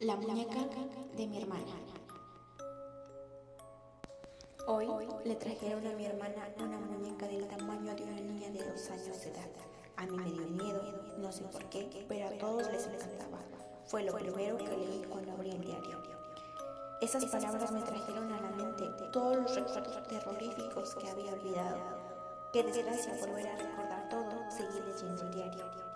La muñeca de mi hermana. Hoy le trajeron a mi hermana una muñeca del tamaño de una niña de dos años de edad. A mí me dio miedo, no sé por qué, pero a todos les encantaba. Fue lo primero que leí cuando abrí el diario. Esas palabras me trajeron a la mente todos los recuerdos terroríficos que había olvidado. Qué desgracia volver a recordar todo, seguir leyendo el diario.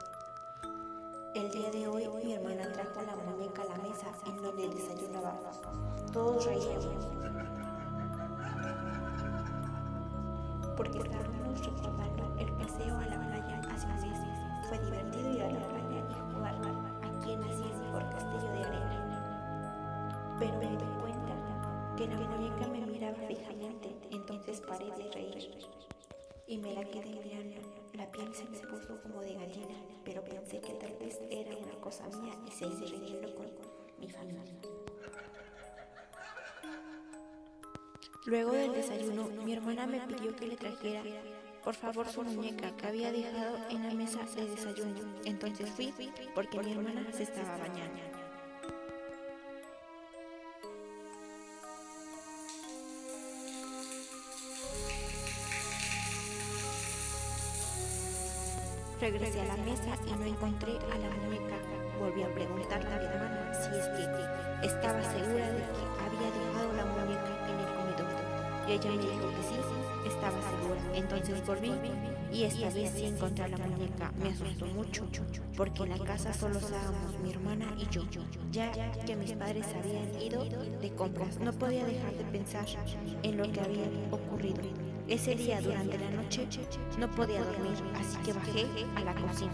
El día de hoy mi hermana trajo la muñeca a la mesa en donde desayunábamos. Todos reíamos. Porque estábamos recordando el paseo a la playa hace. Fue divertido ir a la playa y jugar aquí en así por castillo de arena. Pero me di cuenta que la muñeca me miraba fijamente, entonces paré de reír y me la quedé mirando. La piel se me puso como de gallina, pero pensé que tal vez era una cosa mía y seguí riendo con mi familia. Luego del desayuno, mi hermana me pidió que le trajera, por favor, su muñeca que había dejado en la mesa de desayuno. Entonces fui porque mi hermana se estaba bañando. Regresé a la mesa y no encontré a la muñeca. Volví a preguntarle a mi hermana si es que estaba segura de que había dejado la muñeca en el comedor. Y ella me dijo que sí, estaba segura. Entonces volví y esta vez sí encontré a la muñeca. Me asustó mucho porque en la casa solo estábamos mi hermana y yo. Ya que mis padres habían ido de compras, no podía dejar de pensar en lo que había ocurrido. Ese día durante la noche no podía dormir, así que bajé a la cocina.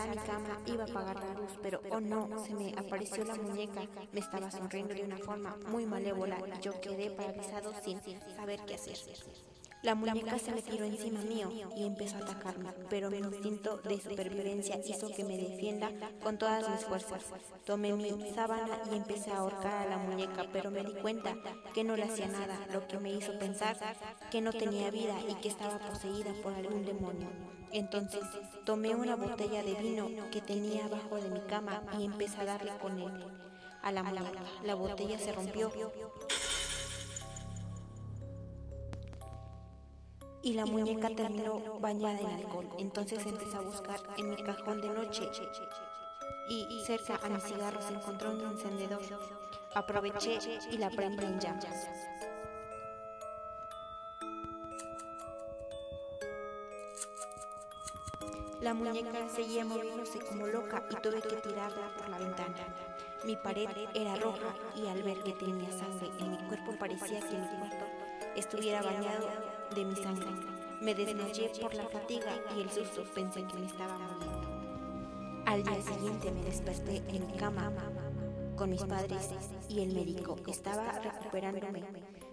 A mi cama iba a apagar la luz, pero oh no, se me apareció la muñeca. Me estaba sonriendo de una forma muy malévola y yo quedé paralizado sin saber qué hacer. La muñeca se me tiró encima mío y empezó a atacarme, pero mi instinto de supervivencia hizo que me defienda con todas mis fuerzas. Tomé mi sábana y empecé a ahorcar a la muñeca, pero me di cuenta que no le hacía nada, lo que me hizo pensar que no tenía vida y que estaba poseída por algún demonio. Entonces tomé una botella de vino que tenía abajo de mi cama y empecé a darle con él a la muñeca. La botella se rompió y la muñeca terminó bañada en alcohol. Entonces empecé a buscar en mi cajón de noche y cerca a mis cigarros encontró un encendedor. Aproveché y la prendí en llamas. La muñeca seguía moviéndose como loca y tuve que tirarla por la ventana. Mi pared era roja y al ver que tenía sangre en mi cuerpo parecía que mi cuarto estuviera bañado de mi sangre. Me desmayé por la fatiga y el susto pensé que me estaba muriendo. Al día siguiente me desperté en mi cama con mis padres y el médico. Estaba recuperándome,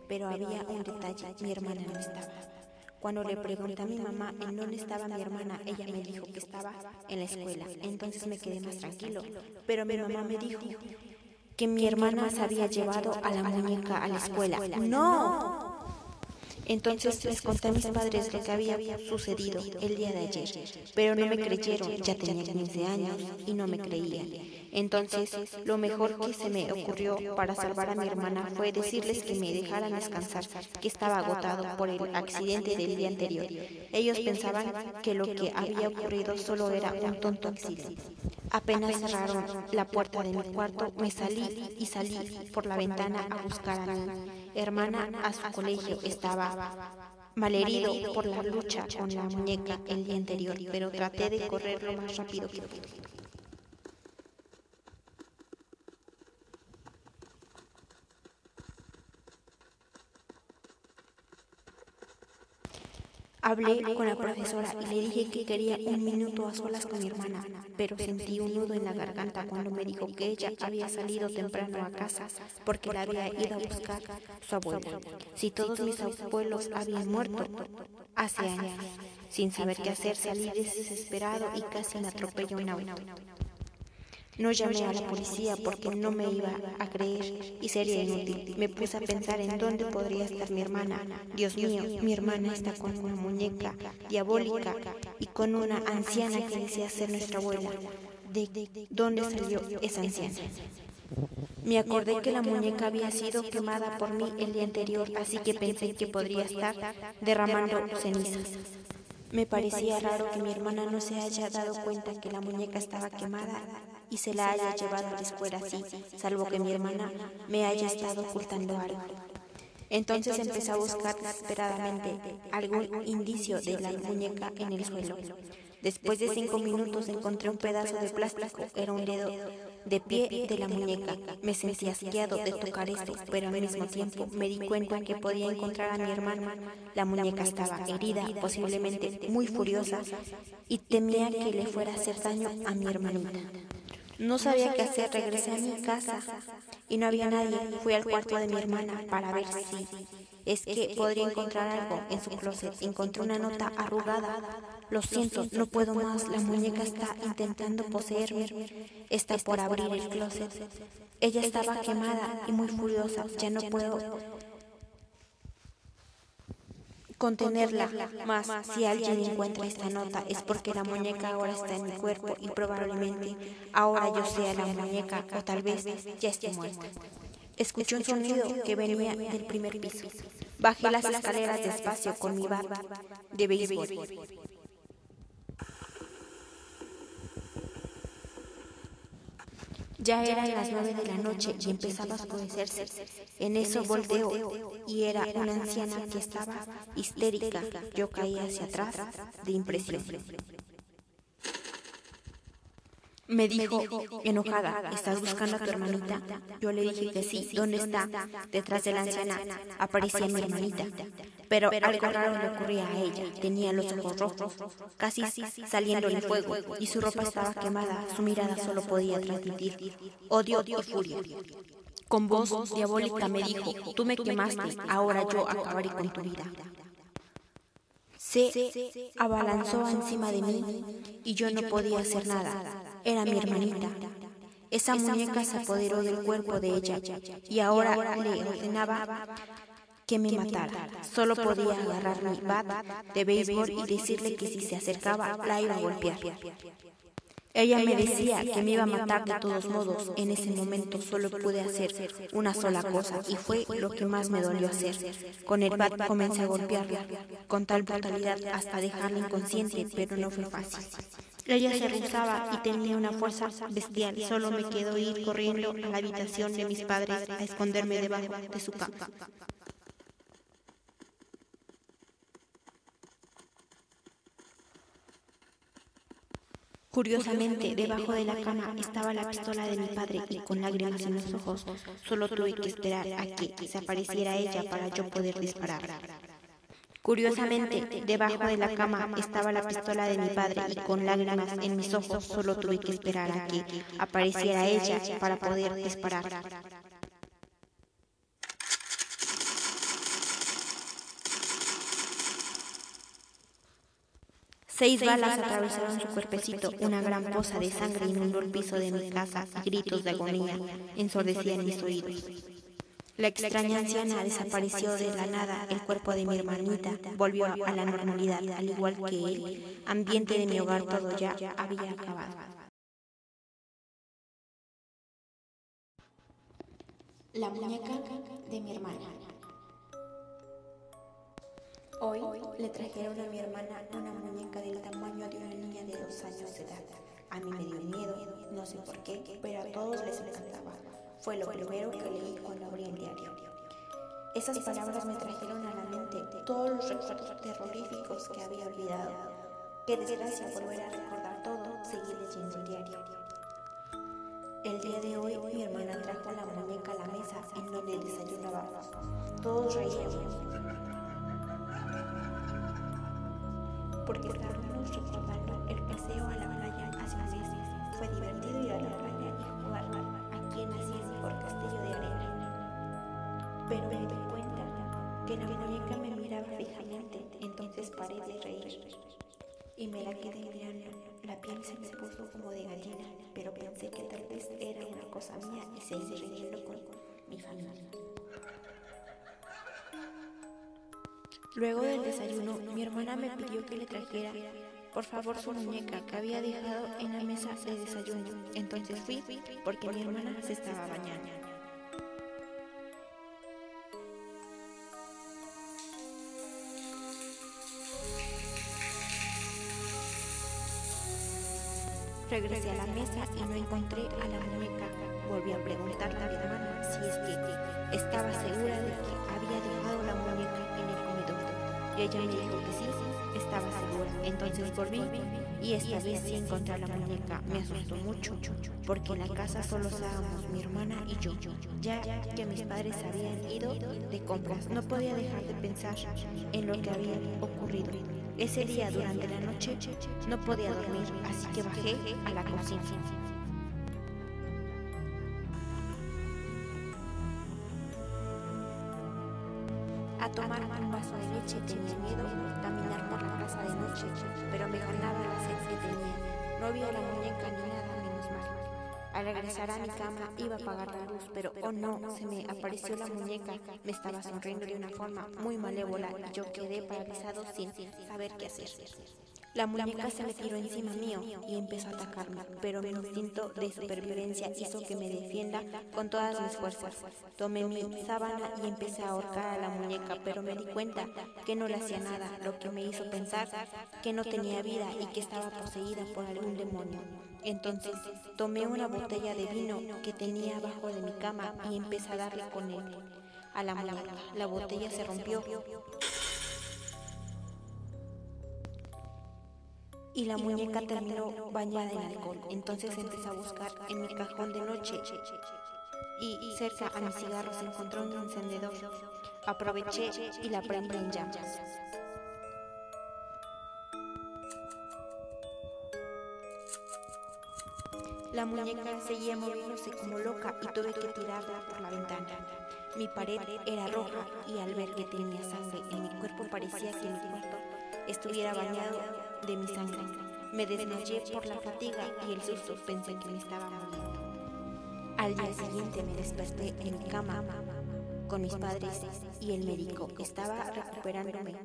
pero había un detalle, mi hermana no estaba. Cuando le pregunté a mi mamá en dónde estaba mi hermana, ella me dijo que estaba en la escuela. Entonces me quedé más tranquilo. Pero mi mamá me dijo que mi hermana se había llevado a la muñeca a la escuela. ¡No! Entonces les conté a mis padres lo que había sucedido el día de ayer, pero no me creyeron, ya tenía 15 años y no me creían. Entonces, lo mejor que se me ocurrió para salvar a mi hermana fue decirles que me dejaran descansar, que estaba agotado por el accidente del día anterior. Ellos pensaban que lo que había ocurrido solo era un tonto accidente. Apenas cerraron la puerta de mi cuarto, me salí y salí por la ventana a buscar a mi hermana a su colegio. Estaba malherido por la lucha con la muñeca el día anterior, pero traté de correr lo más rápido que pude. Hablé con la profesora y le dije que quería un minuto a solas con mi hermana, pero sentí un nudo en la garganta cuando me dijo que ella había salido temprano a casa porque la había ido a buscar su abuelo. Si todos mis abuelos habían muerto hace años, sin saber qué hacer, salí desesperado y casi me atropelló un auto. No llamé a la policía porque no me iba a creer y sería inútil. Me puse a pensar en dónde podría estar mi hermana. Dios mío, mi hermana está con una muñeca diabólica y con una anciana que decía ser nuestra abuela. ¿De dónde salió esa anciana? Me acordé que la muñeca había sido quemada por mí el día anterior, así que pensé que podría estar derramando cenizas. Me parecía raro que mi hermana no se haya dado cuenta que la muñeca estaba quemada y se la haya llevado a la escuela así, salvo que mi hermana me haya estado ocultando algo. Entonces empecé a buscar desesperadamente algún indicio de la muñeca en el suelo. Después de cinco minutos encontré un pedazo de plástico, era un dedo de pie de la muñeca. Me sentí asqueado de tocar esto, pero al mismo tiempo me di cuenta que podía encontrar a mi hermana. La muñeca estaba herida, posiblemente muy furiosa, y temía que le fuera a hacer daño a mi hermanita. No sabía qué hacer, regresé a mi casa y no había nadie. Fui al cuarto de mi hermana para ver si es que podría encontrar algo en su closet. Encontré una nota arrugada. Lo siento, no puedo más. La muñeca está intentando poseerme. Está por abrir el closet. Ella estaba quemada y muy furiosa. Ya no puedo contenerla más. Si alguien encuentra esta nota es porque la muñeca ahora está en mi cuerpo y probablemente ahora yo sea la muñeca o tal vez ya esté muerta. Escuché un sonido que venía del primer piso. Bajé las escaleras despacio con mi bat de béisbol. Ya eran las nueve de la noche y empezaba a oscurecerse. En eso volteo y era una anciana que estaba histérica. Yo caí hacia atrás de impresión. Me dijo, enojada, ¿estás buscando a tu hermanita? Yo le dije que sí. ¿Dónde está? Detrás de la anciana aparecía mi hermanita. Pero algo raro le ocurría a ella. Tenía los ojos rojos, casi saliendo el fuego, y su ropa estaba quemada. Su mirada solo podía transmitir odio y furia. Con voz diabólica me dijo, tú me quemaste, ahora yo acabaré con tu vida se abalanzó encima de mí y yo no podía hacer nada. Era mi hermanita. Esa muñeca se apoderó del cuerpo de ella y ahora le ordenaba que me matara. Solo podía agarrar mi bat de béisbol y decirle que si se acercaba la iba a golpear. Ella me decía que me iba a matar de todos modos. En ese momento solo pude hacer una sola cosa y fue lo que más me dolió hacer. Con el bat comencé a golpearla con tal brutalidad hasta dejarla inconsciente, pero no fue fácil. Ella se rehusaba y tenía una fuerza bestial. Solo me quedó ir corriendo a la habitación de mis padres a esconderme debajo de su cama. Curiosamente, debajo de la cama estaba la pistola de mi padre y con lágrimas en los ojos solo tuve que esperar a que se apareciera ella para yo poder disparar. Curiosamente, debajo de la cama estaba la pistola de mi padre y con lágrimas en mis ojos solo tuve que esperar a que apareciera ella para poder disparar. Seis balas atravesaron su cuerpecito, una gran poza de sangre inundó el piso de mi casa y gritos de agonía ensordecían mis oídos. La extraña anciana desapareció de la nada, el cuerpo de mi hermanita volvió a la normalidad, al igual que el ambiente de mi hogar todo ya había acabado. La muñeca de mi hermana. Hoy le trajeron a mi hermana una muñeca del tamaño de una niña de dos años de edad. A mí me dio miedo, no sé por qué, pero a todos les encantaba. Fue lo primero que leí cuando abrí el diario. Esas palabras me trajeron a la mente todos los recuerdos terroríficos que había olvidado. Qué desgracia volver a recordar todo, seguir leyendo el diario. El día de hoy mi hermana trajo la muñeca a la mesa en donde desayunábamos. Todos reíamos porque estábamos recordando el paseo a la playa hace meses. Fue divertido ir a la playa Pero me di cuenta que la muñeca me miraba fijamente, entonces paré de reír y me la quedé mirando. La piel se me puso como de gallina, pero pensé que tal vez seguir riendo con mi familia. Luego del desayuno, mi hermana me pidió que le trajera, por favor, su muñeca que había dejado en la mesa de desayuno. Entonces fui porque mi hermana se estaba bañando. Regresé a la mesa y no encontré a la muñeca. Volví a preguntarle a mi hermana si es que estaba segura de que había dejado la muñeca en el comedor. Y ella me dijo que sí, estaba segura. Entonces volví y esta vez sí encontré la muñeca. Me asustó mucho porque en la casa solo estábamos mi hermana y yo. Ya que mis padres habían ido de compras, no podía dejar de pensar en lo que había ocurrido. Ese día durante la noche no podía dormir, así que bajé a la cocina. Al regresar a mi cama iba a apagar la luz, pero oh no, se me apareció la muñeca. Me estaba sonriendo de una forma muy malévola y yo quedé paralizado sin saber qué hacer. La muñeca se me tiró encima mío y empezó a atacarme, pero mi instinto de supervivencia hizo que me defienda con todas mis fuerzas. Tomé mi sábana y empecé a ahorcar a la muñeca, pero me di cuenta que no le hacía nada, lo que me hizo pensar que no tenía vida y que estaba poseída por algún demonio. Entonces tomé una botella de vino que tenía abajo de mi cama y empecé a darle con él a la muñeca. La botella se rompió y la muñeca terminó bañada en alcohol. Entonces empecé a buscar en mi cajón de noche y cerca a mis cigarros encontró un encendedor. Aproveché y la prendí en llamas. La muñeca seguía moviéndose como loca y tuve que tirarla por la ventana. Mi pared era roja y al ver que tenía sangre en mi cuerpo parecía que mi cuarto estuviera bañado de mi sangre. Me desmayé por la fatiga y el susto pensé que me estaba muriendo. Al día siguiente me desperté en mi cama con mis padres y el médico estaba recuperándome,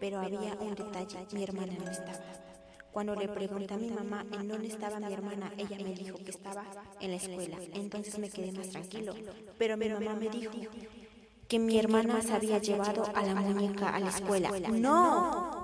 pero había un detalle, mi hermana no estaba. Cuando le pregunté a mi mamá en dónde estaba mi hermana, ella me dijo que estaba en la escuela. Entonces me quedé más tranquilo. Pero mi mamá me dijo que mi hermana se había llevado a la muñeca a la escuela. ¡No!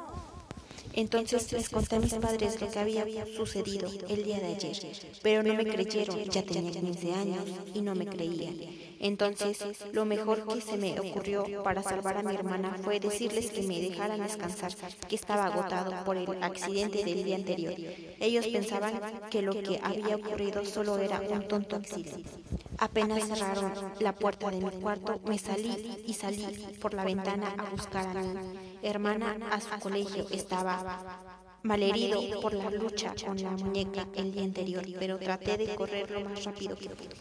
Entonces les conté a mis padres lo que había sucedido el día de ayer, pero no me creyeron, ya tenía 15 años y no me creían. Entonces, lo mejor que se me ocurrió para salvar a mi hermana fue decirles que me dejaran descansar, que estaba agotado por el accidente del día anterior. Ellos pensaban que lo que había ocurrido solo era un tonto accidente. Apenas cerraron la puerta de mi cuarto, me salí y salí por la ventana a buscar a hermana a su colegio. Estaba malherido por la lucha con la muñeca el día anterior, pero traté de correr lo más rápido que pude.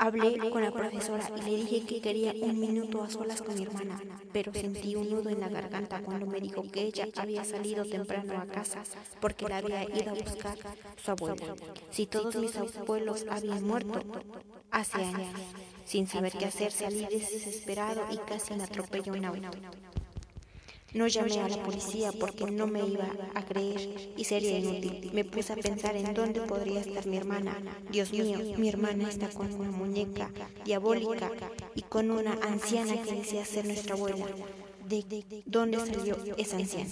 Hablé con la profesora y le dije que quería un minuto a solas con mi hermana, pero sentí un nudo en la garganta cuando me dijo que ella había salido temprano a casa porque la había ido a buscar su abuela. Si todos mis abuelos habían muerto hace años, sin saber qué hacer, salí desesperado y casi me atropelló un auto. No llamé a la policía porque no me iba a creer y sería inútil. Me puse a pensar en dónde podría estar mi hermana. Dios mío, mi hermana está con una muñeca diabólica y con una anciana que desea ser nuestra abuela. ¿De dónde salió esa anciana?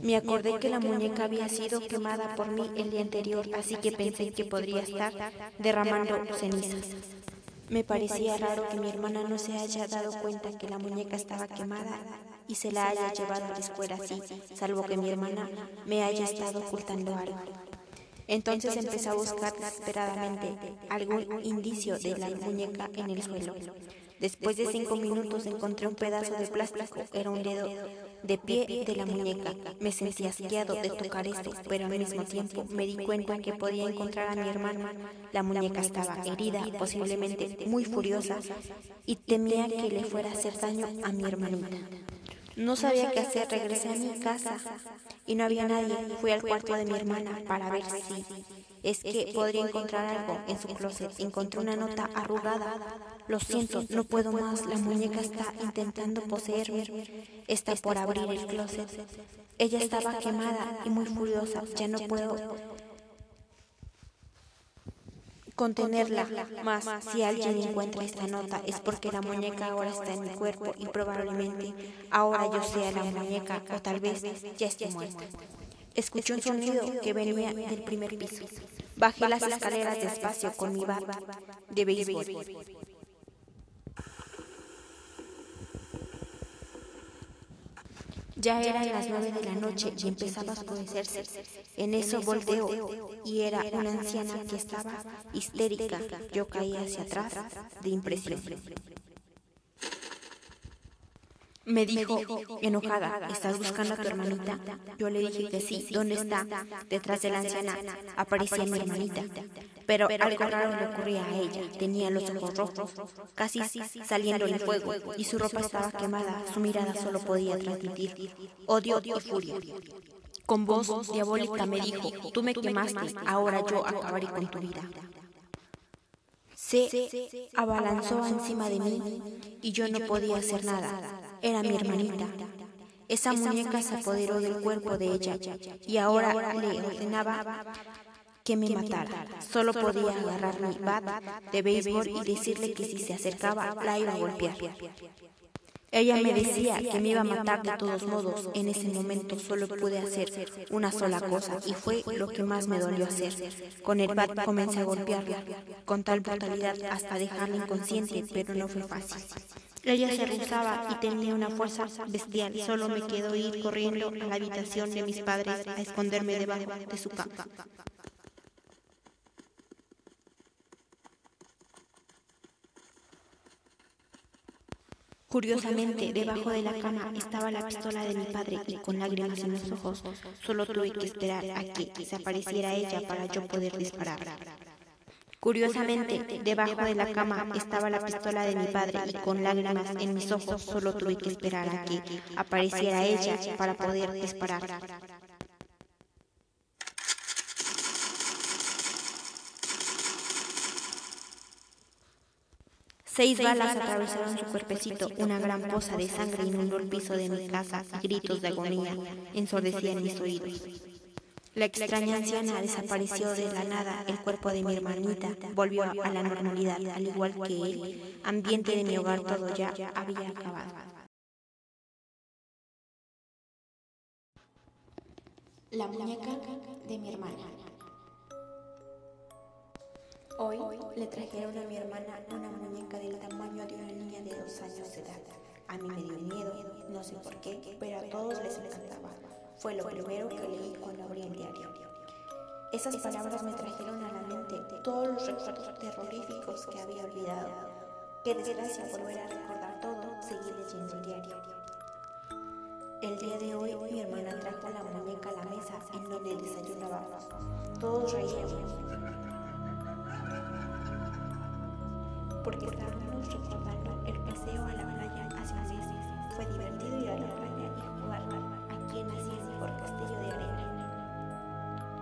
Me acordé que la muñeca había sido quemada por mí el día anterior, así que pensé que podría estar derramando cenizas. Me parecía raro que mi hermana no se haya dado cuenta que la muñeca estaba quemada y se la haya llevado a la escuela así, salvo que mi hermana me haya estado ocultando algo. Entonces empecé a buscar desesperadamente algún indicio de la muñeca en el suelo. Después de cinco minutos encontré un pedazo de plástico, era un dedo de pie de la muñeca. Me sentí asqueado de tocar esto, pero al mismo tiempo me di cuenta que podía encontrar a mi hermana. La muñeca estaba herida, posiblemente muy furiosa, y temía que le fuera a hacer daño a mi hermanita. No sabía qué hacer, regresé a mi casa y no había nadie. Fui al cuarto de mi hermana para ver si es que podría encontrar algo en su closet. Encontré una nota arrugada. Lo siento, no puedo más. La muñeca está intentando poseerme. Está por abrir el closet. Ella estaba quemada y muy furiosa. Ya no puedo contenerla más. Si alguien encuentra esta nota es porque la muñeca ahora está en mi cuerpo y probablemente ahora yo sea la muñeca o tal vez ya esté muerta. Escuché un sonido que venía del primer piso. Bajé las escaleras despacio con mi bat de béisbol. Ya eran las nueve de la noche y empezaba a oscurecerse. En eso volteo y era una anciana que estaba histérica. Yo caí hacia atrás de impresión. Me dijo, enojada, ¿estás buscando a tu hermanita? Yo le dije que sí. ¿Dónde está? Detrás de la anciana aparecía mi hermanita. Pero algo raro le ocurría a ella. Tenía los ojos rojos, casi saliendo en fuego, y su ropa estaba quemada. Su mirada solo podía transmitir odio y furia. Con voz diabólica me dijo, tú me quemaste, ahora yo acabaré con tu vida. Se abalanzó encima de mí y yo no podía hacer nada era mi hermanita. Esa muñeca se apoderó del cuerpo de ella y ahora le ordenaba que me matara. Solo podía agarrar mi bat de béisbol y decirle que si se acercaba la iba a golpear. Ella me decía que me iba a matar de todos modos. En ese momento solo pude hacer una sola cosa y fue lo que más me dolió hacer. Con el bat comencé a golpearla con tal brutalidad hasta dejarla inconsciente, pero no fue fácil. Ella se rehusaba y tenía una fuerza bestial. Solo me quedó ir corriendo a la habitación de mis padres a esconderme debajo de su cama. Curiosamente, debajo de la cama estaba la pistola de mi padre y con lágrimas en los ojos solo tuve que esperar a que se apareciera ella para yo poder disparar. Curiosamente, debajo de la cama estaba la pistola de mi padre y con lágrimas en mis ojos solo tuve que esperar a que apareciera ella para poder disparar. Seis balas atravesaron su cuerpecito, una gran poza de sangre inundó el piso de mi casa y gritos de agonía ensordecían mis oídos. La extraña anciana desapareció de la nada, el cuerpo de mi hermanita volvió a la normalidad, al igual que el ambiente de mi hogar todo ya había acabado. La muñeca de mi hermana. Hoy le trajeron a mi hermana una muñeca del tamaño de una niña de dos años de edad. A mí me dio miedo, no sé por qué, pero a todos les encantaba. Fue lo primero que leí cuando abrí. Esas palabras me trajeron a la mente todos los recuerdos terroríficos que había olvidado. Qué desgracia volver a recordar todo, seguí leyendo el diario. El día de hoy mi hermana trajo la muñeca a la mesa en donde desayunábamos. Todos reíamos. Porque estábamos recordando el paseo a la playa hace meses. Fue divertido ir a la playa y jugar quien hacía el mejor castillo.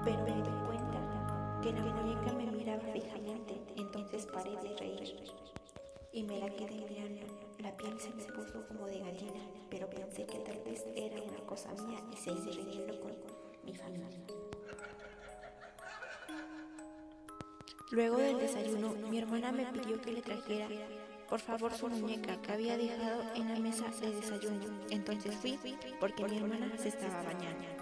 Pero me di cuenta que la muñeca me miraba fijamente, entonces paré de reír y me la quedé mirando. La piel se me puso como de gallina, pero pensé que tal vez era una cosa mía y seguí riendo con mi familia. Luego del desayuno, mi hermana me pidió que le trajera por favor su muñeca que había dejado en la mesa de desayuno. Entonces fui porque mi hermana se estaba bañando.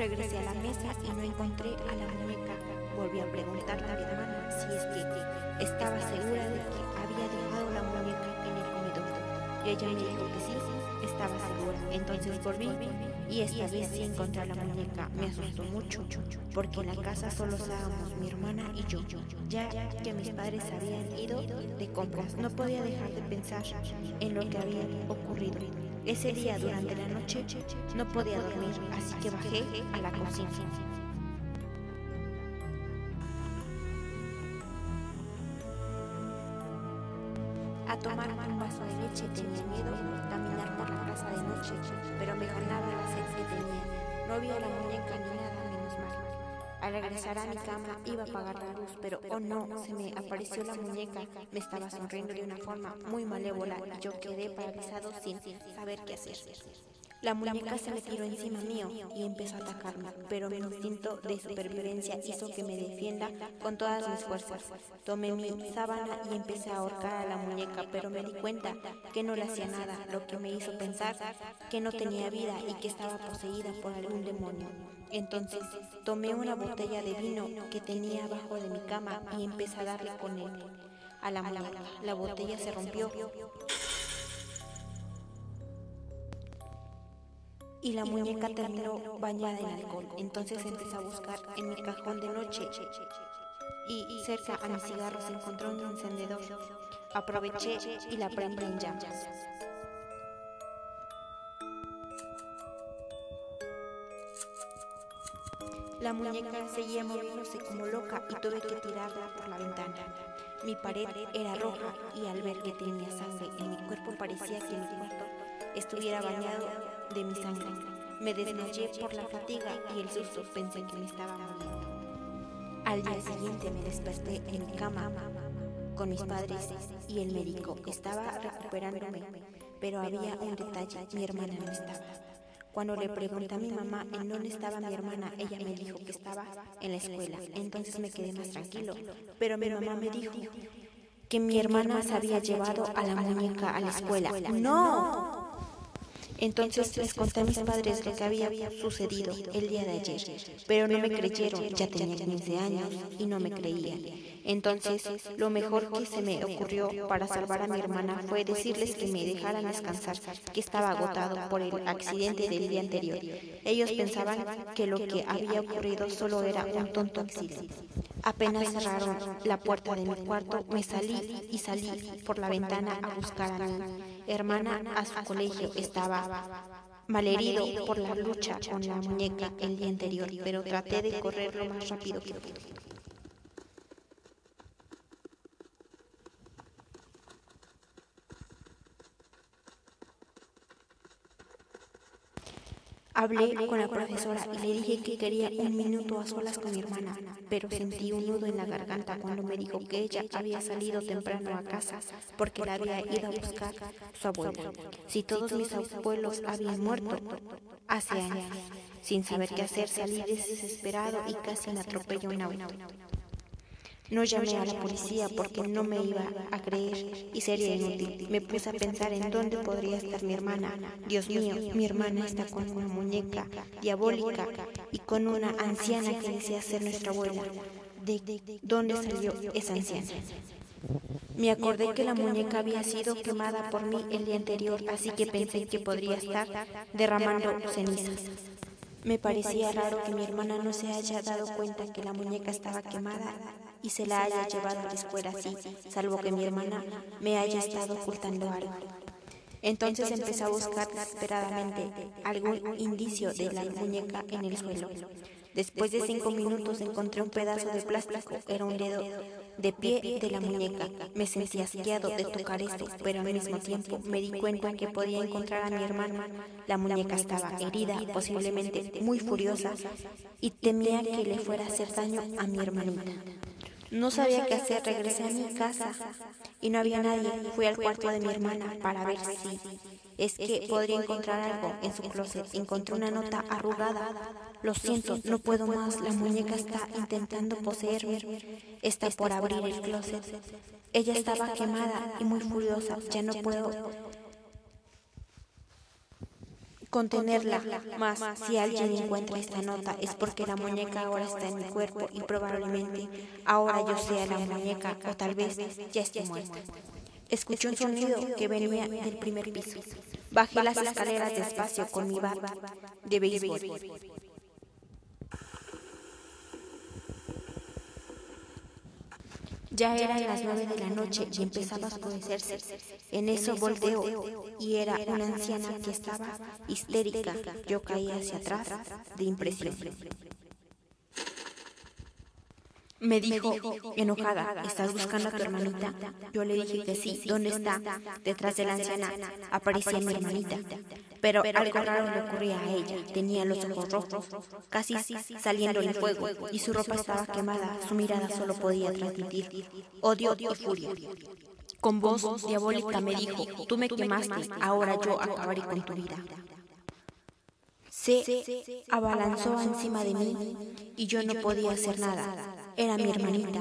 Regresé a la mesa y no encontré a la muñeca. Volví a preguntarle a mi hermana si es que estaba segura de que había dejado la muñeca en el comedor. Y ella me dijo que sí, estaba segura. Entonces volví y esta vez sí encontré la muñeca. Me asustó mucho porque en la casa solo estábamos mi hermana y yo, ya que mis padres habían ido de compras. No podía dejar de pensar en lo que había ocurrido. Ese día durante la noche no podía dormir, así que bajé a la cocina. A tomar un vaso de leche tenía miedo caminar por la casa de noche, pero me ganaba la sed que tenía. No vio la muñeca ni. Al regresar a mi cama iba a apagar la luz, pero oh no, se me apareció la muñeca. Me estaba sonriendo de una forma muy malévola y yo quedé paralizado sin saber qué hacer. La muñeca se me tiró encima mío y empezó a atacarme, pero mi instinto de supervivencia hizo que me defienda con todas mis fuerzas. Tomé mi sábana y empecé a ahorcar a la muñeca, pero me di cuenta que no le hacía nada, lo que me hizo pensar que no tenía vida y que estaba poseída por algún demonio. Entonces tomé una botella de vino que tenía abajo de mi cama y empecé a darle con él a la muñeca. La botella se rompió y la muñeca terminó bañada en alcohol. Entonces empecé a buscar en mi cajón de noche y cerca a mis cigarros encontró un encendedor. Aproveché y la prendí en llamas. La muñeca seguía moviéndose como loca y tuve que tirarla por la ventana. Mi pared era roja y al ver que tenía sangre en mi cuerpo parecía que mi cuarto estuviera bañado de mi sangre. Me desmayé por la fatiga y el susto pensé que me estaba muriendo. Al día siguiente me desperté en mi cama con mis padres y el médico estaba recuperándome, pero había un detalle, mi hermana no estaba. Cuando le pregunté a mi mamá en dónde estaba mi hermana, ella me dijo que estaba en la escuela. Entonces me quedé más tranquilo. Pero mi mamá me dijo que mi hermana se había llevado a la muñeca a la escuela. ¡No! Entonces les conté a mis padres lo que había sucedido el día de ayer, pero no me creyeron, ya tenía 15 años y no me creían. Entonces, lo mejor que se me ocurrió para salvar a mi hermana fue decirles que me dejaran descansar, que estaba agotado por el accidente del día anterior. Ellos pensaban que lo que había ocurrido solo era un tonto accidente. Apenas cerraron la puerta de mi cuarto, me salí y salí por la ventana a buscar a mi hermana a su colegio. Estaba malherido por la lucha con la muñeca el día anterior, pero traté de correr lo más rápido que pude. Hablé con la profesora y le dije que quería un minuto a solas con mi hermana, pero sentí un nudo en la garganta cuando me dijo que ella había salido temprano a casa porque la había ido a buscar su abuelo. Si todos mis abuelos habían muerto hace años, sin saber qué hacer, salí desesperado y casi me atropelló un auto. No llamé a la policía porque no me iba a creer y sería inútil. Me puse a pensar en dónde podría estar mi hermana. Dios mío, mi hermana está con una muñeca diabólica y con una anciana que desea ser nuestra abuela. ¿De dónde salió esa anciana? Me acordé que la muñeca había sido quemada por mí el día anterior, así que pensé que podría estar derramando cenizas. Me parecía raro que mi hermana no se haya dado cuenta que la muñeca estaba quemada y se la haya llevado a la escuela así, salvo que mi hermana me haya estado ocultando algo. Entonces empecé a buscar desesperadamente algún indicio de la muñeca en el suelo. Después de cinco minutos encontré un pedazo de plástico, era un dedo de pie de la muñeca. Me sentí asqueado de tocar esto, pero al mismo tiempo me di cuenta que podía encontrar a mi hermana. La muñeca estaba herida, posiblemente muy furiosa, y temía que le fuera a hacer daño a mi hermanita. No sabía qué hacer, regresé a mi casa y no había nadie. Fui al cuarto de mi hermana para ver si es que podría encontrar algo en su closet. Encontré una nota arrugada. Lo siento, no puedo más. La muñeca está intentando poseerme. Está por abrir el closet. Ella estaba quemada y muy furiosa. Ya no puedo contenerla. Más, si alguien encuentra esta nota es porque la muñeca ahora está en mi cuerpo y probablemente ahora yo sea la muñeca o tal vez ya esté muerta. Escuché un sonido que venía del primer piso. Bajé las escaleras despacio con mi bat de béisbol. Ya eran las nueve de la noche y empezaba a oscurecerse. En eso volteó y era una anciana que estaba histérica. Yo caí hacia atrás de impresión. Me dijo, enojada, ¿estás buscando a tu hermanita? Yo le dije que sí. ¿Dónde está? Detrás de la anciana aparecía mi hermanita. Pero algo raro le ocurría a ella. Tenía los ojos rojos, casi saliendo el fuego, y su ropa estaba quemada. Su mirada solo podía transmitir odio y furia. Con voz diabólica me dijo, tú me quemaste, ahora yo acabaré con tu vida. Se abalanzó encima de mí y yo no podía hacer nada era mi hermanita.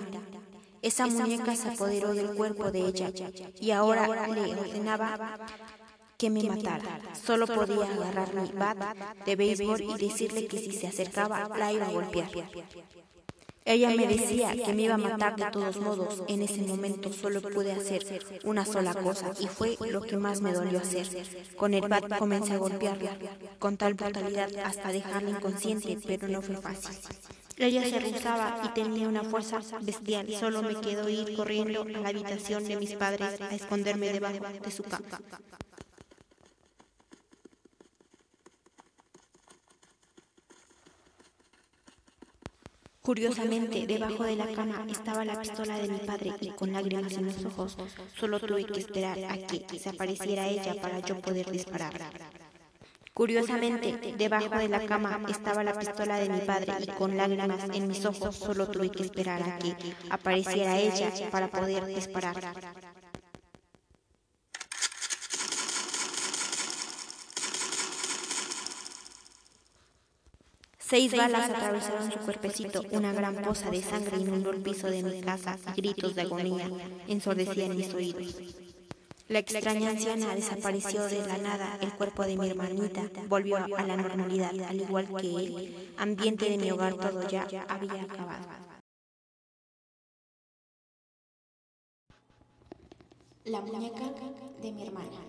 Esa muñeca se apoderó del cuerpo de ella y ahora le ordenaba que me matara. Solo podía agarrar mi bat de béisbol y decirle que si se acercaba la iba a golpear. Ella me decía que me iba a matar de todos modos. En ese momento solo pude hacer una sola cosa y fue lo que más me dolió hacer. Con el bat comencé a golpearla con tal brutalidad hasta dejarla inconsciente, pero no fue fácil. Ella se rehusaba y tenía una fuerza bestial. Solo me quedó ir corriendo a la habitación de mis padres a esconderme debajo de su cama. Curiosamente, debajo de la cama estaba la pistola de mi padre y con lágrimas en los ojos, solo tuve que esperar a que se apareciera ella para yo poder disparar. Curiosamente, debajo de la cama estaba la pistola de mi padre y con lágrimas en mis ojos solo tuve que esperar a que apareciera ella para poder disparar. Seis balas atravesaron su cuerpecito, una gran poza de sangre inundó el piso de mi casa y gritos de agonía ensordecían mis oídos. La extraña anciana desapareció de la nada, el cuerpo de mi hermanita volvió a la normalidad, al igual que el ambiente de mi hogar todo ya había acabado. La muñeca de mi hermana.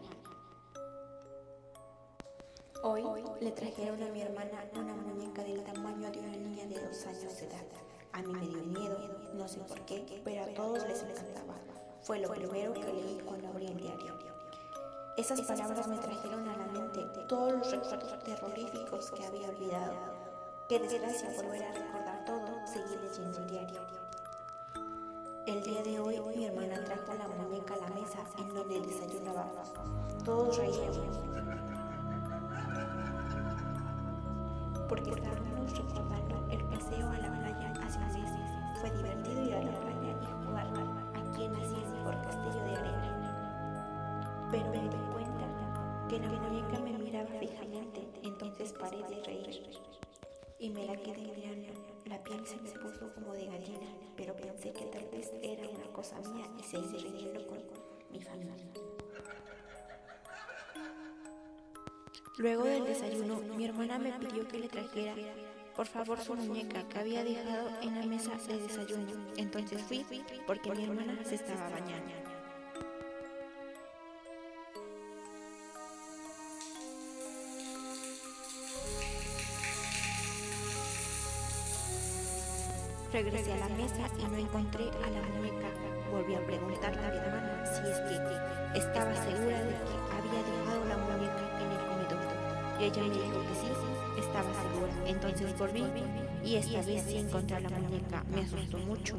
Hoy le trajeron a mi hermana una muñeca del tamaño de una niña de dos años de edad. A mí me dio miedo, no sé por qué, pero a todos les encantaba. Fue lo primero que leí cuando abrí el diario. Esas palabras me trajeron a la mente todos los recuerdos terroríficos que había olvidado. Qué desgracia volver a recordar todo, seguir leyendo el diario. El día de hoy mi hermana trajo la muñeca a la mesa en donde desayunábamos. Todos reíamos. Porque estábamos recordando el paseo a la playa hace meses. Fue divertido ir a la playa Pero me di cuenta que la muñeca me miraba fijamente, entonces paré de reír y me la quedé mirando. La piel se me puso como de gallina, pero pensé que tal vez era una cosa mía y seguí riendo con mi familia. Luego del desayuno, mi hermana me pidió que le trajera por favor su muñeca que había dejado en la mesa de desayuno. Entonces fui porque mi hermana se estaba bañando. Regresé a la mesa y no encontré a la muñeca. Volví a preguntarle a hermana si es que estaba segura de que había dejado la muñeca en el comedor. Y ella me dijo que sí, estaba segura. Entonces volví y esta vez sí encontré la muñeca. Me asustó mucho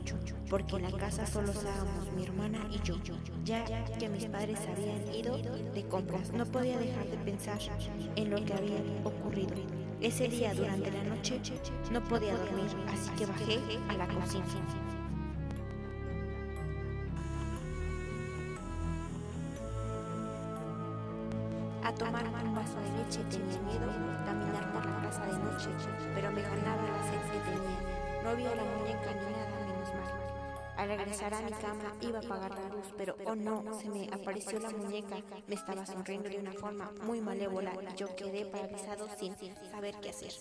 porque en la casa solo estábamos mi hermana y yo. Ya que mis padres habían ido de compras, no podía dejar de pensar en lo que había ocurrido. Ese día durante la noche no podía dormir, así que bajé a la cocina. A tomar un vaso de leche tenía miedo caminar por la casa de noche, pero me ganaba la sed que tenía. No había la muñeca ni. Al regresar a mi cama iba a apagar la luz, pero oh no, se me apareció la muñeca. Me estaba sonriendo de una forma muy malévola y yo quedé paralizado sin saber qué hacer.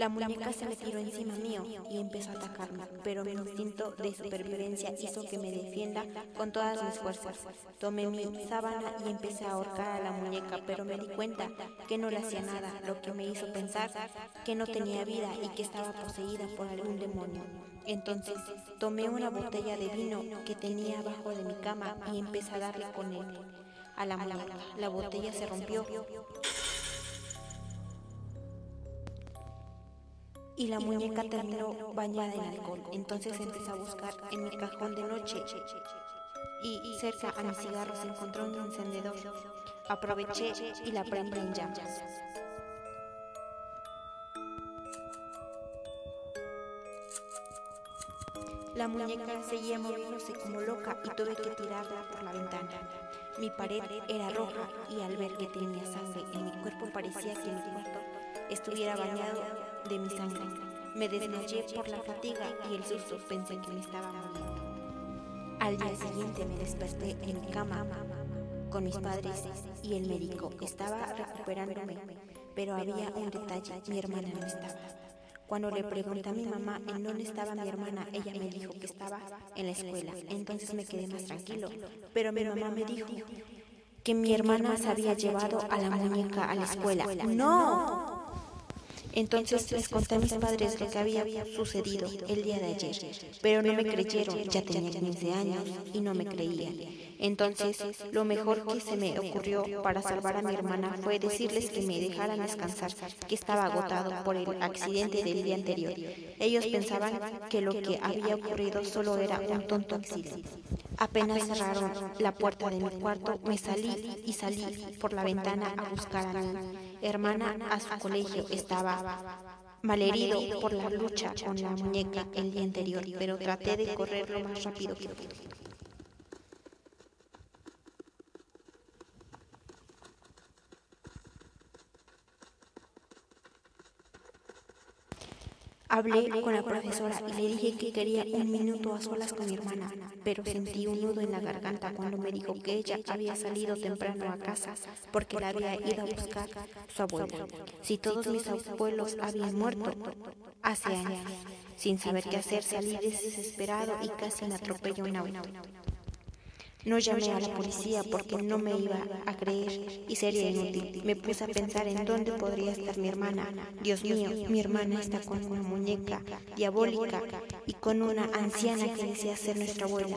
La muñeca se me tiró encima mío y empezó a atacarme, pero mi instinto de supervivencia hizo que me defienda con todas mis fuerzas. Tomé mi sábana y empecé a ahorcar a la muñeca, pero me di cuenta que no le hacía nada, lo que me hizo pensar que no tenía vida y que estaba poseída por algún demonio. Entonces tomé una botella de vino que tenía abajo de mi cama y empecé a darle con él a la muñeca. La botella se rompió y la muñeca terminó bañada en alcohol. Entonces empecé a buscar en mi cajón de noche y cerca a mis cigarros encontró un encendedor. Aproveché y la prendí en llamas. La muñeca seguía moviéndose como loca y tuve que tirarla por la ventana. Mi pared era roja y al ver que tenía sangre en mi cuerpo parecía que mi cuarto estuviera bañado de mi sangre. Me desmayé por la fatiga y el susto pensé que me estaba muriendo. Al día siguiente me desperté en mi cama con mis padres y el médico estaba recuperándome, pero había un detalle, mi hermana no estaba. Cuando le pregunté a mi mamá en dónde estaba mi hermana, ella me dijo que estaba en la escuela. Entonces me quedé más tranquilo. Pero mi mamá me dijo que mi hermana se había llevado a la muñeca a la escuela. ¡No! Entonces les conté a mis padres lo que había sucedido el día de ayer, pero no me creyeron, ya tenía 15 años y no me creían. Entonces, lo mejor que se me ocurrió para salvar a mi hermana fue decirles que me dejaran descansar, que estaba agotado por el accidente del día anterior. Ellos pensaban que lo que había ocurrido solo era un tonto accidente. Apenas cerraron la puerta de mi cuarto, me salí y salí por la ventana a buscar a hermana a su colegio. Estaba malherido por la lucha con la muñeca el día anterior, pero traté de correr lo más rápido que pude. Hablé con la profesora y le dije que quería un minuto a solas con mi hermana, pero sentí un nudo en la garganta cuando me dijo que ella había salido temprano a casa porque la había ido a buscar su abuela. Si todos mis abuelos habían muerto hace años, sin saber qué hacer, salí desesperado y casi me atropelló un auto. No llamé a la policía porque no me iba a creer y sería inútil. Me puse a pensar en dónde podría estar mi hermana. Dios mío, mi hermana está con una muñeca diabólica y con una anciana que desea ser nuestra abuela.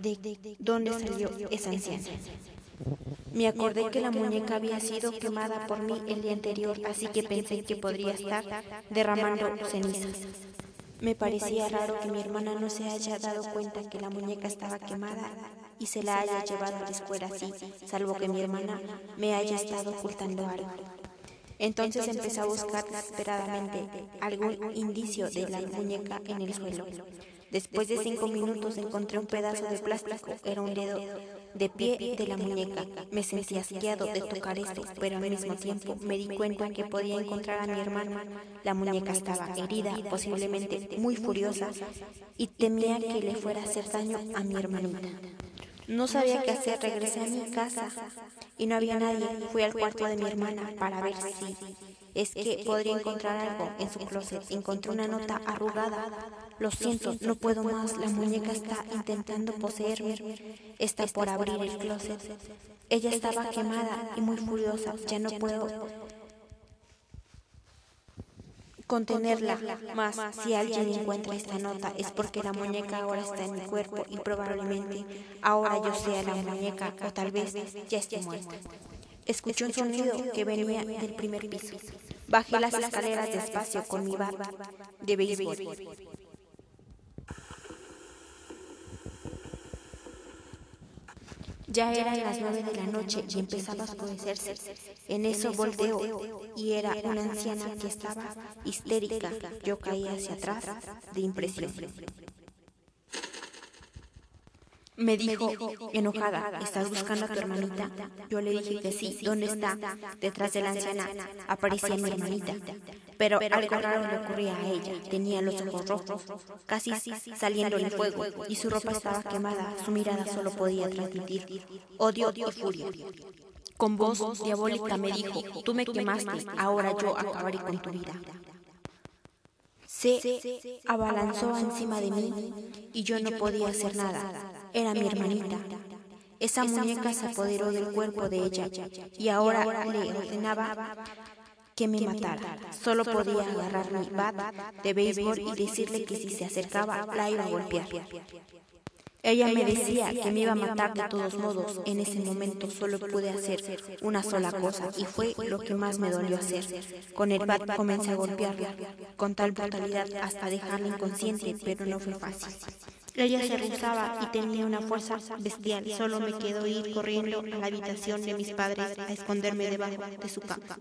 ¿De dónde salió esa anciana? Me acordé que la muñeca había sido quemada por mí el día anterior, así que pensé que podría estar derramando cenizas. Me parecía raro que mi hermana no se haya dado cuenta que la muñeca estaba quemada y se la haya llevado a la escuela así, salvo que mi hermana me haya estado ocultando algo. Entonces empecé a buscar desesperadamente algún indicio de la muñeca en el suelo. Después de cinco minutos encontré un pedazo de plástico, era un dedo de pie de la muñeca. Me sentí asqueado de tocar esto, pero al mismo tiempo me di cuenta que podía encontrar a mi hermana. La muñeca estaba herida, posiblemente muy furiosa, y temía que le fuera a hacer daño a mi hermanita. No sabía qué hacer, regresé a mi casa y no había nadie. Fui al cuarto de mi hermana para ver si es que podría encontrar algo en su closet. Encontré una nota arrugada. Lo siento, no puedo más. La muñeca está intentando poseerme. Está por abrir el closet. Ella estaba quemada y muy furiosa. Ya no puedo contenerla. Más, si alguien encuentra esta nota es porque la muñeca ahora está en mi cuerpo y probablemente ahora yo sea la muñeca o tal vez ya esté muerta. Escuché un sonido que venía del primer piso. Bajé las escaleras despacio con mi barba de béisbol. Ya eran las nueve de la noche y empezaba a oscurecerse. En eso volteó y era una anciana que estaba histérica. Yo caí hacia atrás de impresión. Me dijo, enojada, ¿estás buscando a tu hermanita? Yo le dije que sí. ¿Dónde está? Detrás de la anciana aparecía mi hermanita. Pero algo raro le ocurría a ella. Tenía los ojos rojos, casi saliendo el fuego, y su ropa estaba quemada. Su mirada solo podía transmitir odio y furia. Con voz diabólica me dijo, tú me quemaste, ahora yo acabaré con tu vida se abalanzó encima de mí y yo no podía hacer nada. Era mi hermanita. Esa muñeca se apoderó del cuerpo de ella y ahora le ordenaba que me matara. Solo podía agarrar mi bat de béisbol y decirle que si se acercaba la iba a golpear. Ella me decía que me iba a matar de todos modos. En ese momento solo pude hacer una sola cosa y fue lo que más me dolió hacer. Con el bat comencé a golpearla con tal brutalidad hasta dejarla inconsciente, pero no fue fácil. Ella se rehusaba y tenía una fuerza bestial. Solo me quedó ir corriendo a la habitación de mis padres a esconderme debajo de su cama.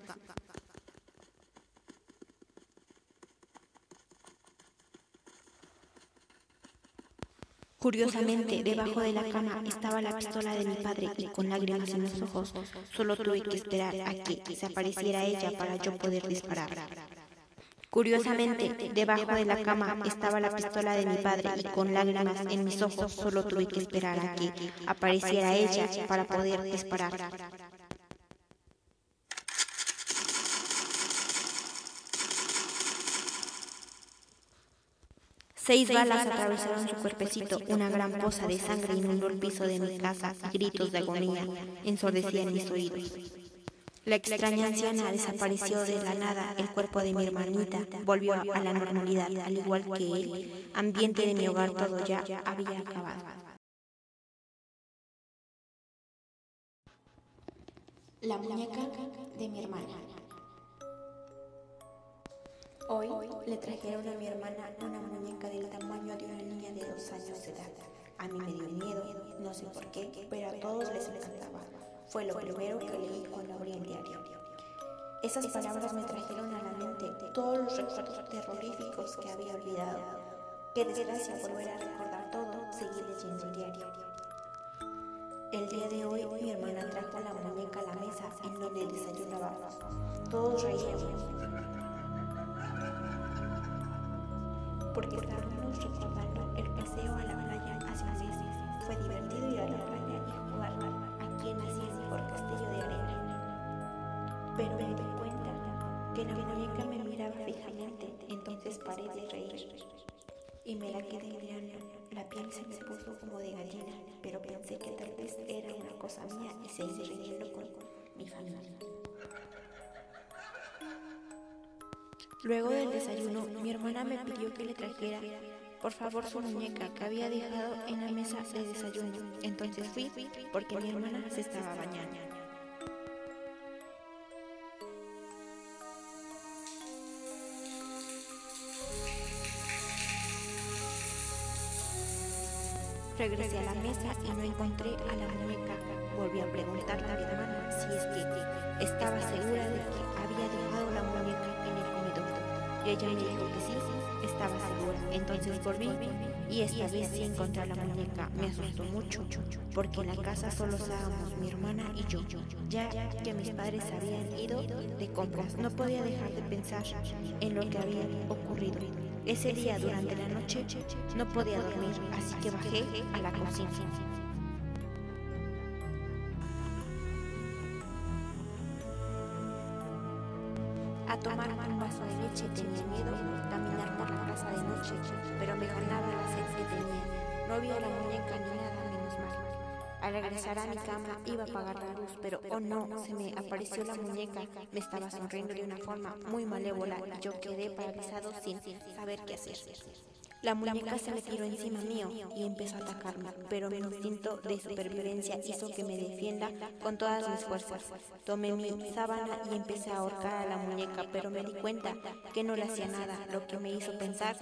Curiosamente, debajo de la cama estaba la pistola de mi padre y con lágrimas en los ojos, solo tuve que esperar a que se apareciera ella para yo poder disparar. Curiosamente, debajo de la cama estaba la pistola de mi padre y con lágrimas en mis ojos solo tuve que esperar a que apareciera ella para poder disparar. Seis balas atravesaron su cuerpecito, una gran poza de sangre inundó el piso de mi casa y gritos de agonía ensordecían mis oídos. La extraña anciana desapareció de la nada, el cuerpo de mi hermanita volvió a la normalidad, al igual que el ambiente de mi hogar todo ya había acabado. La muñeca de mi hermana. Hoy le trajeron a mi hermana una muñeca del tamaño de una niña de dos años de edad. A mí me dio miedo, no sé por qué, pero a todos les encantaba. Fue lo primero que leí cuando abrí el diario. Esas palabras me trajeron a la mente todos los recuerdos terroríficos que había olvidado. Qué desgracia volver a recordar todo, seguí leyendo el diario. El día de hoy mi hermana trajo la muñeca a la mesa en donde desayunábamos. Todos reíamos porque estábamos recordando el paseo a la playa hace meses. Fue divertido ir a la playa y jugar aquí nací en mi por castillo de arena. Pero me di cuenta que la muñeca me miraba fijamente, entonces paré de reír y me la quedé mirando. La piel se me puso como de gallina, pero pensé que tal vez era una cosa mía y seguí riendo con mi familia. Luego del desayuno, mi hermana me pidió que le trajera, por favor, su muñeca que había dejado en la mesa de desayuno. Entonces fui porque mi hermana se estaba bañando. Regresé a la mesa y no encontré a la muñeca. Volví a preguntarle a mi hermana si es que estaba segura de que había dejado la muñeca y ella me dijo que sí, estaba segura. Entonces volví y esta vez sí encontré la muñeca. Me asustó mucho porque en la casa solo estábamos mi hermana y yo, ya que mis padres habían ido de compras. No podía dejar de pensar en lo que había ocurrido. Ese día durante la noche no podía dormir, así que bajé a la cocina. A tomar un vaso de leche. Tenía miedo caminar por la casa de noche, pero me ganaba la sed que tenía. No había la muñeca ni nada, menos mal. Al regresar a mi cama iba a apagar la luz, pero oh no, se me apareció la muñeca. Me estaba sonriendo de una forma muy malévola y yo quedé paralizado sin saber qué hacer. La muñeca se me tiró encima mío y empezó a atacarme, pero mi instinto de supervivencia hizo que me defienda con todas mis fuerzas. Tomé mi sábana y empecé a ahorcar a la muñeca, pero me di cuenta que no le hacía nada, lo que me hizo pensar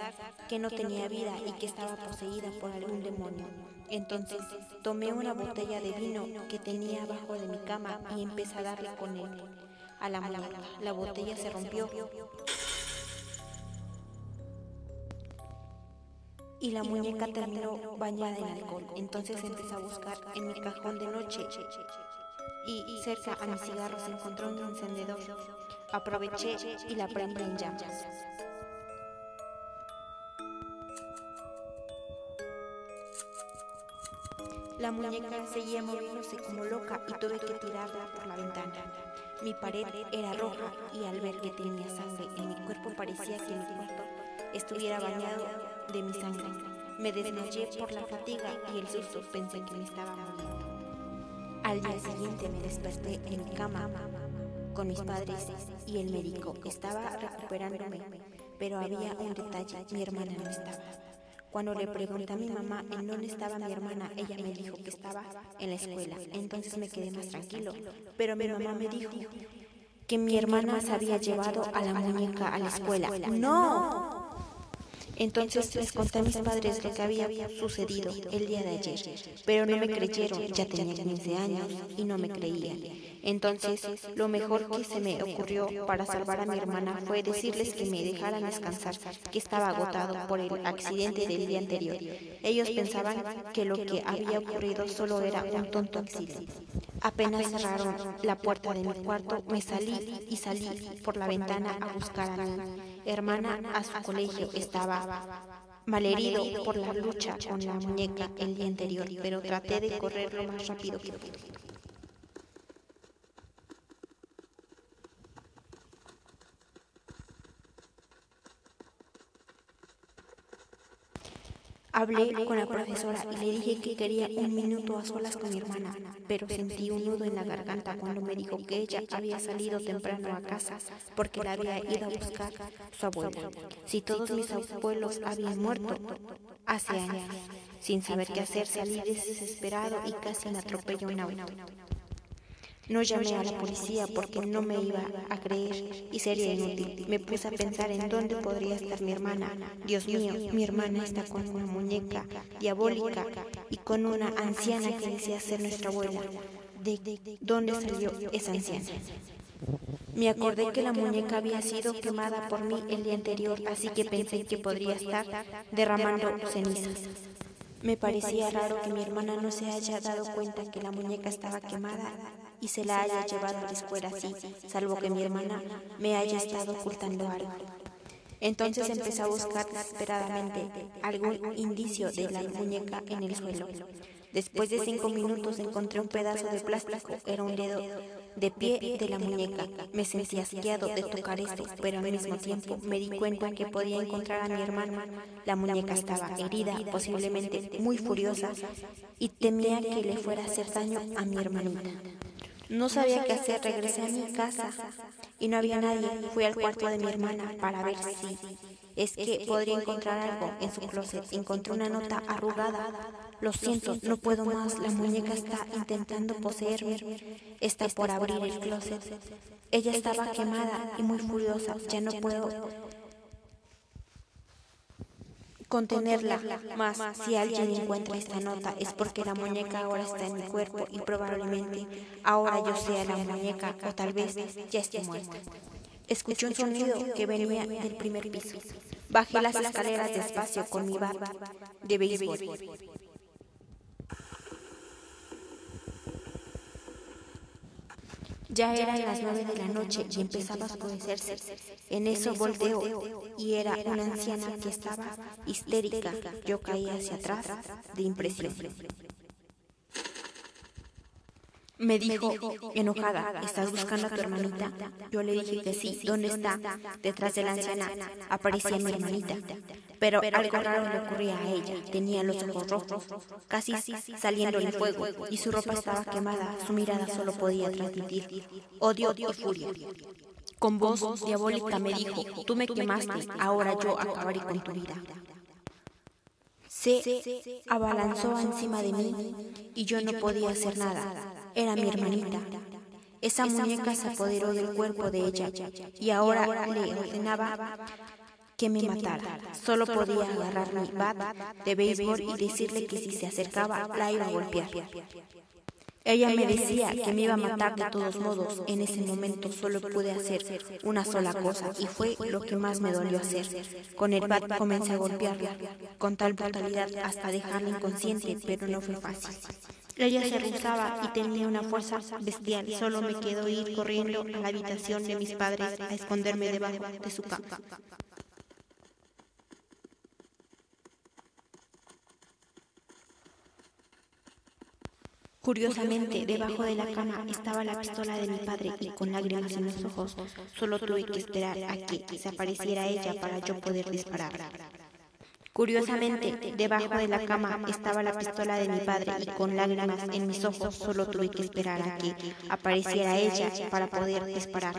que no tenía vida y que estaba poseída por algún demonio. Entonces tomé una botella de vino que tenía abajo de mi cama y empecé a darle con él a la muñeca. La botella se rompió y la muñeca terminó bañada en alcohol. Entonces empecé a buscar en mi cajón de noche y cerca a mis cigarros encontró un encendedor. Aproveché y la prendí en llamas. La muñeca seguía moviéndose como loca y tuve que tirarla por la ventana. Mi pared era roja y al ver que tenía sangre en mi cuerpo parecía que mi cuerpo estuviera bañado de mi sangre. Me desmayé por la fatiga y el susto pensé que me estaba muriendo. Al día siguiente me desperté en mi cama con mis padres y el médico. Estaba recuperándome, pero había un detalle, mi hermana no estaba. Cuando le pregunté a mi mamá en dónde estaba mi hermana, ella me dijo que estaba en la escuela. Entonces me quedé más tranquilo. Pero mi mamá me dijo que mi hermana se había llevado a la muñeca a la escuela. ¡No! Entonces les conté a mis padres lo que había sucedido el día de ayer, pero no me creyeron, ya tenía 15 años y no me creían. Entonces, lo mejor que se me ocurrió para salvar a mi hermana fue decirles que me dejaran descansar, que estaba agotado por el accidente del día anterior. Ellos pensaban que lo que había ocurrido solo era un tonto accidente. Apenas cerraron la puerta de mi cuarto, me salí y salí por la ventana a buscar a mi hermana a su colegio. Estaba malherido por la lucha con la muñeca el día anterior, pero traté de correr lo más rápido que pude. Hablé con la profesora y le dije que quería un minuto a solas con mi hermana, pero sentí un nudo en la garganta cuando me dijo que ella había salido temprano a casa porque la había ido a buscar su abuelo. Si todos mis abuelos habían muerto hace años, sin saber qué hacer, salí desesperado y casi me atropelló un auto. No llamé a la policía porque no me iba a creer y sería inútil. Me puse a pensar en dónde podría estar mi hermana. Dios mío, mi hermana está con una muñeca diabólica y con una anciana que desea ser nuestra abuela. ¿De dónde salió esa anciana? Me acordé que la muñeca había sido quemada por mí el día anterior, así que pensé que podría estar derramando cenizas. Me parecía raro que mi hermana no se haya dado cuenta que la muñeca estaba quemada y se la haya llevado a la así, salvo que mi hermana me haya estado ocultando algo. Entonces empecé a buscar desesperadamente algún indicio de la muñeca en el suelo. Después de cinco minutos encontré un pedazo de plástico, era un dedo de pie de la muñeca. Me sentí asqueado de tocar esto, pero al mismo tiempo me di cuenta que podía encontrar a mi hermana. La muñeca estaba herida, posiblemente muy furiosa, y temía que le fuera a hacer daño a mi hermanita. No sabía qué hacer, regresé a mi casa y no había nadie. Fui al cuarto de mi hermana para ver si es que podría encontrar algo en su closet. Encontré una nota arrugada. Lo siento, no puedo más. La muñeca está intentando poseerme. Está por abrir el closet. Ella estaba quemada y muy furiosa. Ya no puedo contenerla. Más, si alguien encuentra esta nota es porque la muñeca ahora está en mi cuerpo y probablemente ahora yo sea la muñeca o tal vez ya esté muerta. Escuché un sonido que venía del primer piso. Bajé las escaleras despacio con mi bat de béisbol. Ya eran las nueve de la noche y empezaba a oscurecerse. En eso volteó y era una anciana que estaba histérica. Yo caí hacia atrás de impresión. Me dijo, enojada, ¿estás buscando a tu hermanita? Yo le dije que sí. ¿Dónde está? Detrás de la anciana aparecía mi hermanita. Pero algo raro le ocurría a ella. Tenía los ojos rojos, casi saliendo en fuego, y su ropa estaba quemada. Su mirada solo podía transmitir odio y furia. Con voz diabólica me dijo, tú me quemaste, ahora yo acabaré con tu vida se abalanzó encima de mí y yo no podía hacer nada. Era mi hermanita. Esa muñeca se apoderó del cuerpo de ella y ahora le ordenaba que me matara. Solo podía agarrar mi bat de béisbol y decirle que si se acercaba la iba a golpear. Ella me decía que me iba a matar de todos modos. En ese momento solo pude hacer una sola cosa y fue lo que más me dolió hacer. Con el bat comencé a golpearla con tal brutalidad hasta dejarla inconsciente, pero no fue fácil. Ella se rizaba y tenía una fuerza bestial. Solo me quedó ir corriendo a la habitación de mis padres a esconderme debajo de su cama. Curiosamente, debajo de la cama estaba la pistola de mi padre y con lágrimas en los ojos, solo tuve que esperar a que desapareciera ella para yo poder disparar. Curiosamente, debajo de la cama estaba la pistola de mi padre y con lágrimas en mis ojos solo tuve que esperar a que apareciera ella para poder disparar.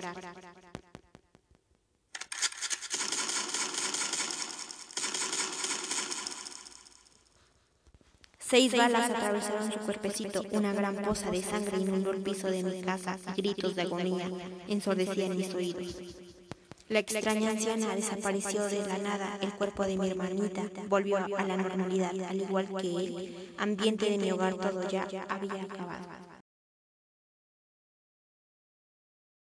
Seis balas atravesaron su cuerpecito, una gran poza de sangre inundó el piso de mi casa y gritos de agonía ensordecían mis oídos. La extraña anciana desapareció de la nada, el cuerpo de mi hermanita volvió a la normalidad, al igual que el ambiente de mi hogar todo ya había acabado.